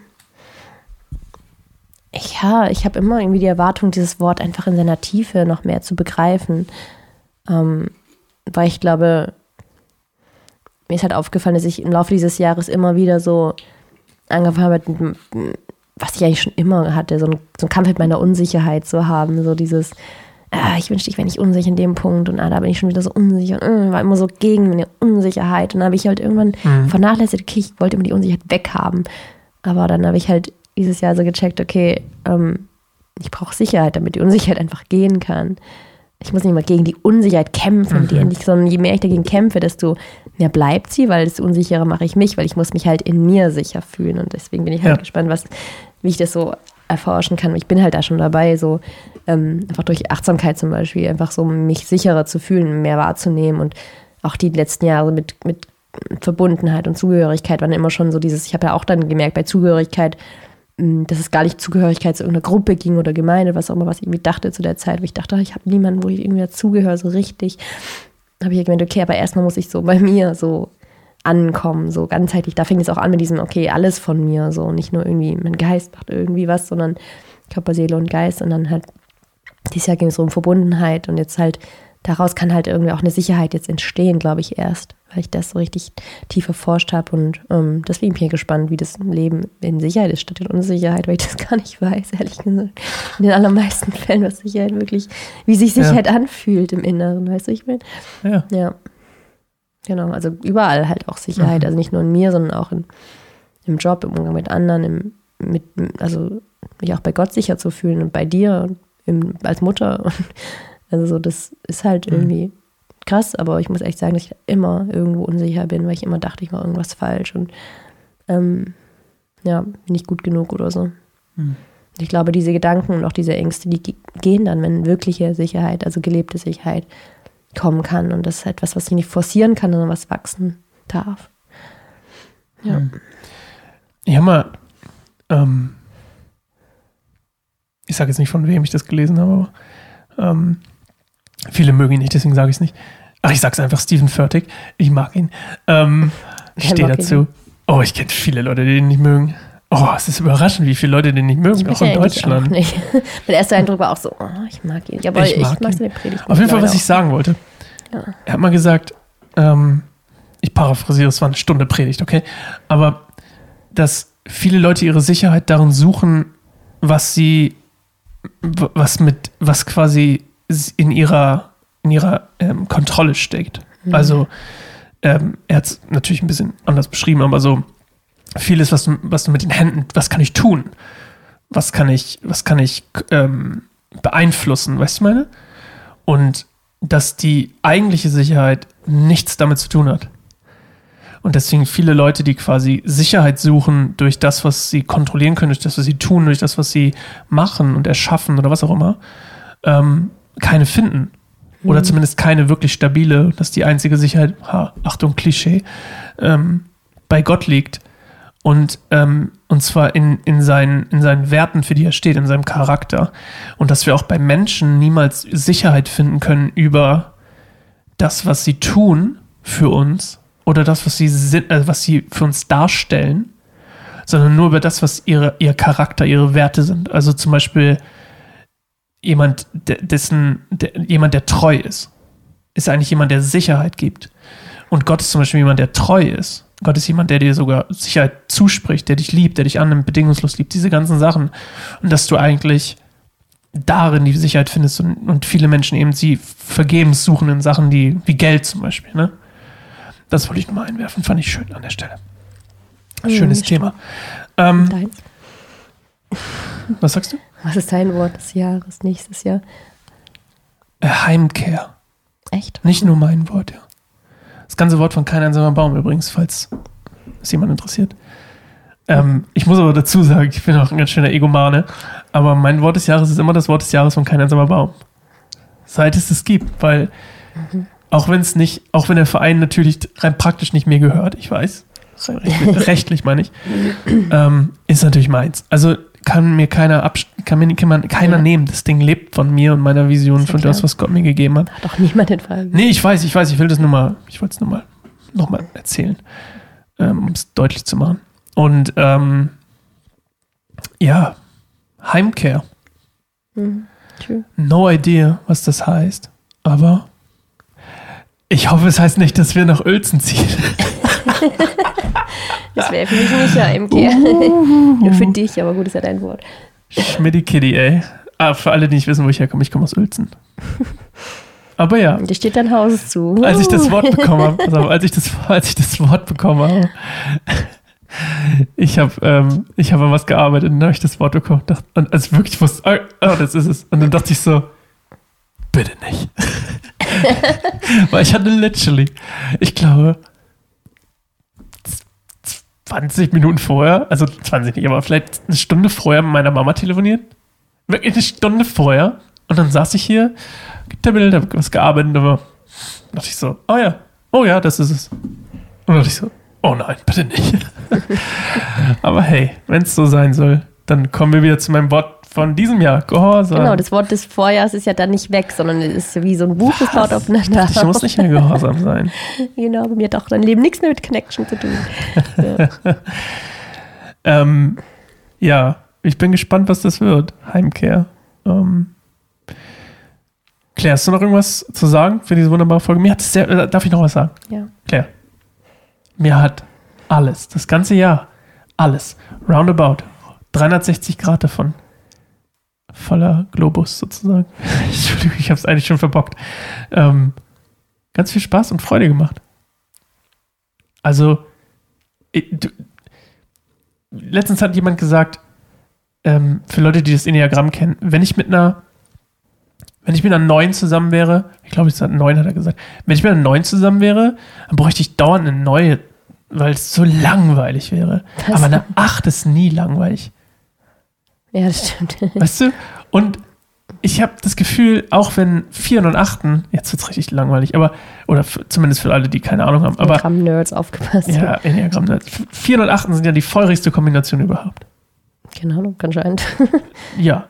ja, ich habe immer irgendwie die Erwartung, dieses Wort einfach in seiner Tiefe noch mehr zu begreifen. Ähm, weil ich glaube, mir ist halt aufgefallen, dass ich im Laufe dieses Jahres immer wieder so angefangen habe, was ich eigentlich schon immer hatte, so ein, so Kampf mit meiner Unsicherheit zu haben. So dieses, ah, ich wünschte, ich wäre nicht unsicher in dem Punkt und ah, da bin ich schon wieder so unsicher und äh, war immer so gegen meine Unsicherheit. Und dann habe ich halt irgendwann Mhm. vernachlässigt, okay, ich wollte immer die Unsicherheit weghaben. Aber dann habe ich halt dieses Jahr so gecheckt, okay, ähm, ich brauche Sicherheit, damit die Unsicherheit einfach gehen kann. ich muss nicht mal gegen die Unsicherheit kämpfen, mhm. die endlich, sondern je mehr ich dagegen kämpfe, desto mehr bleibt sie, weil desto unsicherer mache ich mich, weil ich muss mich halt in mir sicher fühlen. Und deswegen bin ich halt ja. gespannt, was, wie ich das so erforschen kann. Ich bin halt da schon dabei, so ähm, einfach durch Achtsamkeit zum Beispiel, einfach so mich sicherer zu fühlen, mehr wahrzunehmen und auch die letzten Jahre mit, mit Verbundenheit und Zugehörigkeit waren immer schon so dieses, ich habe ja auch dann gemerkt, bei Zugehörigkeit, dass es gar nicht Zugehörigkeit zu irgendeiner Gruppe ging oder Gemeinde, was auch immer, was ich irgendwie dachte zu der Zeit, wo ich dachte, ich habe niemanden, wo ich irgendwie dazugehöre, so richtig. habe ich gemeint, okay, aber erstmal muss ich so bei (laughs) mir so ankommen, so ganzheitlich. Da fing es auch an mit diesem, okay, alles von mir, so nicht nur irgendwie, mein Geist macht irgendwie was, sondern Körper, Seele und Geist und dann halt, dieses Jahr ging es um Verbundenheit und jetzt halt, daraus kann halt irgendwie auch eine Sicherheit jetzt entstehen, glaube ich, erst, weil ich das so richtig tief erforscht habe und ähm, deswegen bin ich gespannt, wie das Leben in Sicherheit ist statt in Unsicherheit, weil ich das (laughs) gar nicht weiß, ehrlich gesagt. In den allermeisten Fällen, was Sicherheit wirklich, wie sich Sicherheit ja. anfühlt im Inneren, weißt du, ich meine? Ja. Ja. Genau, also überall halt auch Sicherheit. Mhm. Also nicht nur in mir, sondern auch in, im Job, im Umgang mit anderen, im, mit, also mich auch bei Gott sicher zu fühlen und bei dir im, als Mutter. Also so, das ist halt mhm. irgendwie krass, aber ich muss echt sagen, dass ich immer irgendwo unsicher bin, weil ich immer dachte, ich mache irgendwas falsch und ähm, ja, bin nicht gut genug oder so. Mhm. Ich glaube, diese Gedanken und auch diese Ängste, die gehen dann, wenn wirkliche Sicherheit, also gelebte Sicherheit, kommen kann. Und das ist etwas, was ich nicht forcieren kann, sondern was wachsen darf. Ja. Ich habe mal, ähm, ich sage jetzt nicht, von wem ich das gelesen habe, aber ähm, viele mögen ihn nicht, deswegen sage ich es nicht. Ach, ich sage es einfach, Stephen Furtick. Ich mag ihn. Ähm, ich stehe dazu. Oh, ich kenne viele Leute, die ihn nicht mögen. Oh, es ist überraschend, wie viele Leute den nicht mögen, auch in Deutschland. Auch nicht. (laughs) mein erster Eindruck war auch so, oh, ich mag ihn. Aber ich, mag, ich mag seine Predigt. Auf jeden Fall, was ich sagen wollte. Ja. Er hat mal gesagt, ähm, ich paraphrasiere, es war eine Stunde Predigt, okay? Aber dass viele Leute ihre Sicherheit darin suchen, was sie, was mit, was quasi in ihrer, in ihrer ähm, Kontrolle steckt. Mhm. Also, ähm, er hat es natürlich ein bisschen anders beschrieben, aber so, vieles, was du, was du mit den Händen, was kann ich tun? Was kann ich, was kann ich ähm, beeinflussen, weißt du meine? Und dass die eigentliche Sicherheit nichts damit zu tun hat. Und deswegen viele Leute, die quasi Sicherheit suchen durch das, was sie kontrollieren können, durch das, was sie tun, durch das, was sie machen und erschaffen oder was auch immer, ähm, keine finden. Oder mhm. zumindest keine wirklich stabile, dass die einzige Sicherheit, ha, Achtung, Klischee, ähm, bei Gott liegt. Und, ähm, und zwar in, in, seinen, in seinen Werten, für die er steht, in seinem Charakter. Und dass wir auch bei Menschen niemals Sicherheit finden können über das, was sie tun für uns oder das, was sie, sind, also was sie für uns darstellen, sondern nur über das, was ihre, ihr Charakter, ihre Werte sind. Also zum Beispiel jemand, dessen, der, jemand, der treu ist, ist eigentlich jemand, der Sicherheit gibt. Und Gott ist zum Beispiel jemand, der treu ist. Gott ist jemand, der dir sogar Sicherheit zuspricht, der dich liebt, der dich annimmt, bedingungslos liebt, diese ganzen Sachen. Und dass du eigentlich darin die Sicherheit findest und, und viele Menschen eben sie vergebens suchen in Sachen, die, wie Geld zum Beispiel. Ne? Das wollte ich nochmal einwerfen, fand ich schön an der Stelle. Schönes mhm, Thema. Ähm. Was sagst du? Was ist dein Wort des Jahres nächstes Jahr? Heimkehr. Echt? Nicht nur mein Wort, ja. Das ganze Wort von kein einsamer Baum übrigens, falls es jemand interessiert. Ähm, ich muss aber dazu sagen, ich bin auch ein ganz schöner Egomane, aber mein Wort des Jahres ist immer das Wort des Jahres von kein einsamer Baum. Seit es es gibt, weil mhm. auch wenn es nicht, auch wenn der Verein natürlich rein praktisch nicht mir gehört, ich weiß, rechtlich, rechtlich meine ich, ähm, ist natürlich meins. Also kann mir keiner kann mir kann man, keiner ja. nehmen. Das Ding lebt von mir und meiner Vision, von das, was Gott mir gegeben hat. Hat doch niemand den Fall. Nee, ich weiß, ich weiß, ich will das nur mal, ich wollte es nur mal nochmal erzählen, ähm, um es deutlich zu machen. Und ähm, ja, Heimkehr. Mhm, no idea, was das heißt. Aber ich hoffe, es heißt nicht, dass wir nach Uelzen ziehen. (laughs) Das wäre für mich nicht (laughs) ja Kehr. Uh, für dich, aber gut, ist ja dein Wort. Schmidti Kitty, ey. Ah, für alle, die nicht wissen, wo ich herkomme, ich komme aus Uelzen. Aber ja. Dir steht dein Haus zu. Als ich das Wort bekommen habe, (laughs) also als, ich das, als ich das Wort bekommen habe, ich habe ähm, hab an was gearbeitet und dann habe ich das Wort bekommen. Dachte, und also wirklich wusste, oh, oh, das ist es. Und dann dachte ich so, bitte nicht. (laughs) Weil ich hatte literally, ich glaube, 20 Minuten vorher, also 20 nicht, aber vielleicht eine Stunde vorher mit meiner Mama telefoniert. Wirklich eine Stunde vorher. Und dann saß ich hier, gibt der Bild, hab was gearbeitet, aber dachte ich so, oh ja, oh ja, das ist es. Und dachte ich so, oh nein, bitte nicht. (laughs) aber hey, wenn es so sein soll, dann kommen wir wieder zu meinem Wort von diesem Jahr, Gehorsam. Genau, das Wort des Vorjahres ist ja dann nicht weg, sondern es ist wie so ein Buch, das baut aufeinander. Ich muss nicht mehr gehorsam sein. (laughs) genau, bei mir hat auch dein Leben nichts mehr mit Connection zu tun. (laughs) Ja. Ähm, ja, ich bin gespannt, was das wird. Heimkehr. Ähm, Claire, hast du noch irgendwas zu sagen für diese wunderbare Folge? Mir hat es sehr, äh, darf ich noch was sagen? ja. Claire. Mir hat alles, das ganze Jahr, alles, roundabout, 360 Grad davon, voller Globus sozusagen. (laughs) Entschuldigung, ich habe es eigentlich schon verbockt. Ähm, ganz viel Spaß und Freude gemacht. Also, ich, du, letztens hat jemand gesagt, ähm, für Leute, die das Enneagramm kennen, wenn ich mit einer, wenn ich mit einer neuen zusammen wäre, ich glaube, es hat neun hat er gesagt, wenn ich mit einer neuen zusammen wäre, dann bräuchte ich dauernd eine neue, weil es so langweilig wäre. Was? Aber eine acht ist nie langweilig. Ja, das stimmt. (laughs) Weißt du? Und ich habe das Gefühl, auch wenn Vieren und Achten, jetzt wird es richtig langweilig, aber, oder zumindest für alle, die keine Ahnung haben, aber Programm-Nerds aufgepasst. ja, Enneagramm, ne? Vieren und Achten sind ja die feurigste Kombination überhaupt. Keine Ahnung, anscheinend. (laughs) Ja.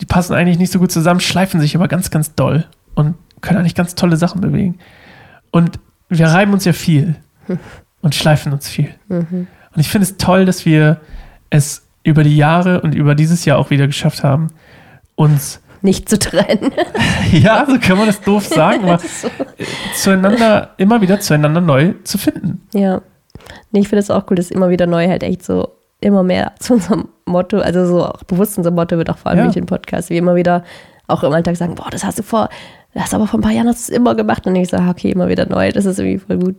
Die passen eigentlich nicht so gut zusammen, schleifen sich aber ganz, ganz doll und können eigentlich ganz tolle Sachen bewegen. Und wir reiben uns ja viel und schleifen uns viel. Mhm. Und ich finde es toll, dass wir es über die Jahre und über dieses Jahr auch wieder geschafft haben, uns Nicht zu trennen. (laughs) Ja, so kann man das doof sagen, aber (laughs) äh, zueinander, immer wieder zueinander neu zu finden. Ja. Nee, ich finde es auch cool, dass immer wieder neu halt echt so immer mehr zu unserem Motto, also so auch bewusst unser Motto wird auch vor allem Ja. durch den Podcast, wir immer wieder auch im Alltag sagen, boah, das hast du vor, das hast du aber vor ein paar Jahren hast du es immer gemacht. Und ich sage, okay, immer wieder neu, das ist irgendwie voll gut.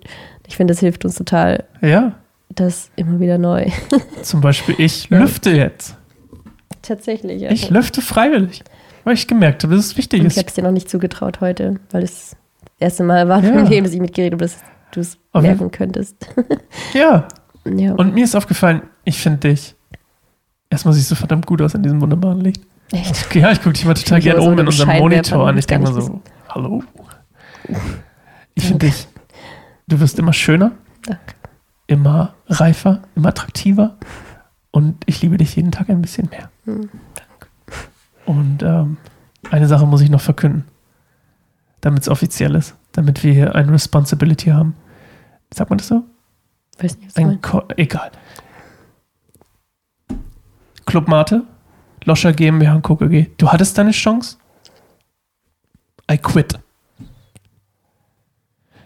Ich finde, das hilft uns total, Ja, das immer wieder neu. (laughs) zum Beispiel, ich Ja. lüfte jetzt. Tatsächlich, ja. Ich lüfte freiwillig, weil ich gemerkt habe, dass es wichtig Und ich ist. habe es dir noch nicht zugetraut heute, weil es das erste Mal war Ja. Leben, dass ich mitgeredet habe, dass du es merken könntest. (laughs) Ja, ja, und mir ist aufgefallen, ich finde dich, erstmal siehst du verdammt gut aus in diesem wunderbaren Licht. echt. Okay, (laughs) ja, ich gucke dich mal total Ich gerne aber so in unserem Monitor an. Ich denke mal so, hallo. Ich finde dich, du wirst immer schöner, Danke. Immer reifer, immer attraktiver und ich liebe dich jeden Tag ein bisschen mehr. Hm, Und ähm, eine Sache muss ich noch verkünden, damit es offiziell ist, damit wir hier eine Responsibility haben. Sagt man das so? Weiß nicht, was Ein. Ko egal. Club Mate, Loscher GmbH und Co. KG. Du hattest deine Chance. I quit.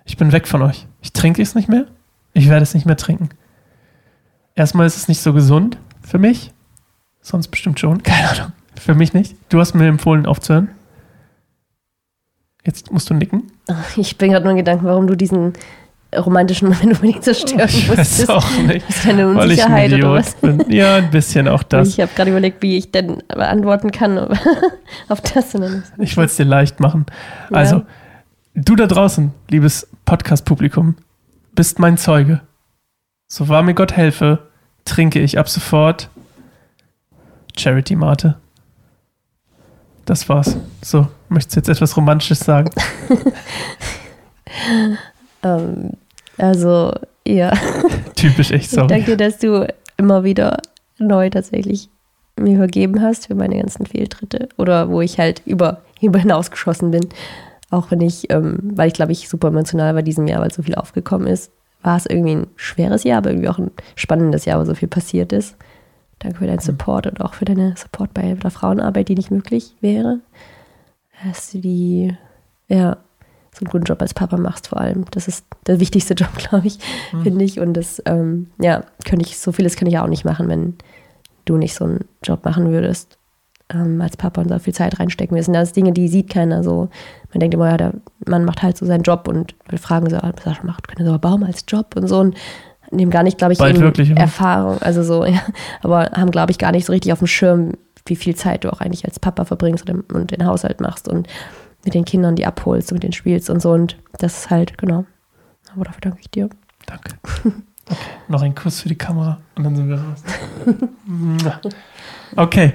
Ich bin weg von euch. Ich trinke es nicht mehr. Ich werde es nicht mehr trinken. Erstmal ist es nicht so gesund für mich. Sonst bestimmt schon. Keine Ahnung. Für mich nicht. Du hast mir empfohlen, aufzuhören. Jetzt musst du nicken. Ich bin gerade nur in Gedanken, warum du diesen romantischen Moment unbedingt zerstören Ich musstest. weiß auch nicht. Ist deine Weil ich ein Unsicherheit oder was? bin. Ja, ein bisschen auch das. Ich habe gerade überlegt, wie ich denn antworten kann auf (laughs) das. Ich wollte es dir leicht machen. Ja. Also, du da draußen, liebes Podcast-Publikum, bist mein Zeuge. So wahr mir Gott helfe, trinke ich ab sofort Charity Mate. Das war's. So, möchtest du jetzt etwas Romantisches sagen? (laughs) ähm, also, ja. Typisch echt, sorry. danke dass du immer wieder neu tatsächlich mir vergeben hast für meine ganzen Fehltritte. Oder wo ich halt über, (laughs) über hinausgeschossen bin. Auch wenn ich, ähm, weil ich glaube ich super emotional war diesem Jahr, weil so viel aufgekommen ist, war es irgendwie ein schweres Jahr, aber irgendwie auch ein spannendes Jahr, wo so viel passiert ist. Danke für deinen Support und auch für deine Support bei der Frauenarbeit, die nicht möglich wäre. Dass du die, ja, so einen guten Job als Papa machst vor allem. Das ist der wichtigste (laughs) Job, glaube ich, finde ich. Und das, ähm, ja, könnte ich, so vieles könnte ich auch nicht machen, wenn du nicht so einen Job machen würdest ähm, als Papa und so viel Zeit reinstecken das sind Dinge, die sieht keiner so. Man denkt immer, ja, der Mann macht halt so seinen Job und wir fragen so, ah, Sascha macht keine so Baum als Job und so. Und nehmen gar nicht, glaube ich, Bald wirklich, oder? Erfahrung, also so, (laughs) ja, aber haben, glaube ich, gar nicht so richtig auf dem Schirm, wie viel Zeit du auch eigentlich als Papa verbringst und, und den Haushalt machst und mit den Kindern die abholst und mit denen spielst und so. Und das ist halt, genau. Aber dafür danke ich dir. Danke. (laughs) Okay, noch ein Kuss für die Kamera und dann sind wir raus. (laughs) okay,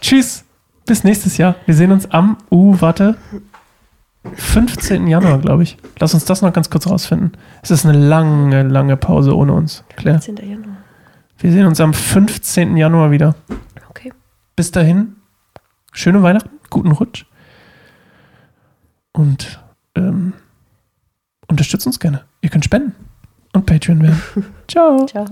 tschüss. Bis nächstes Jahr. Wir sehen uns am, uh, warte, 15. Januar, glaube ich. Lass uns das noch ganz kurz rausfinden. Es ist eine lange, lange Pause ohne uns. Claire. 10. Januar. Wir sehen uns am 15. Januar wieder. Okay. Bis dahin, schöne Weihnachten, guten Rutsch. Und ähm, unterstützt uns gerne. Ihr könnt spenden und Patreon werden. (laughs) Ciao. Ciao.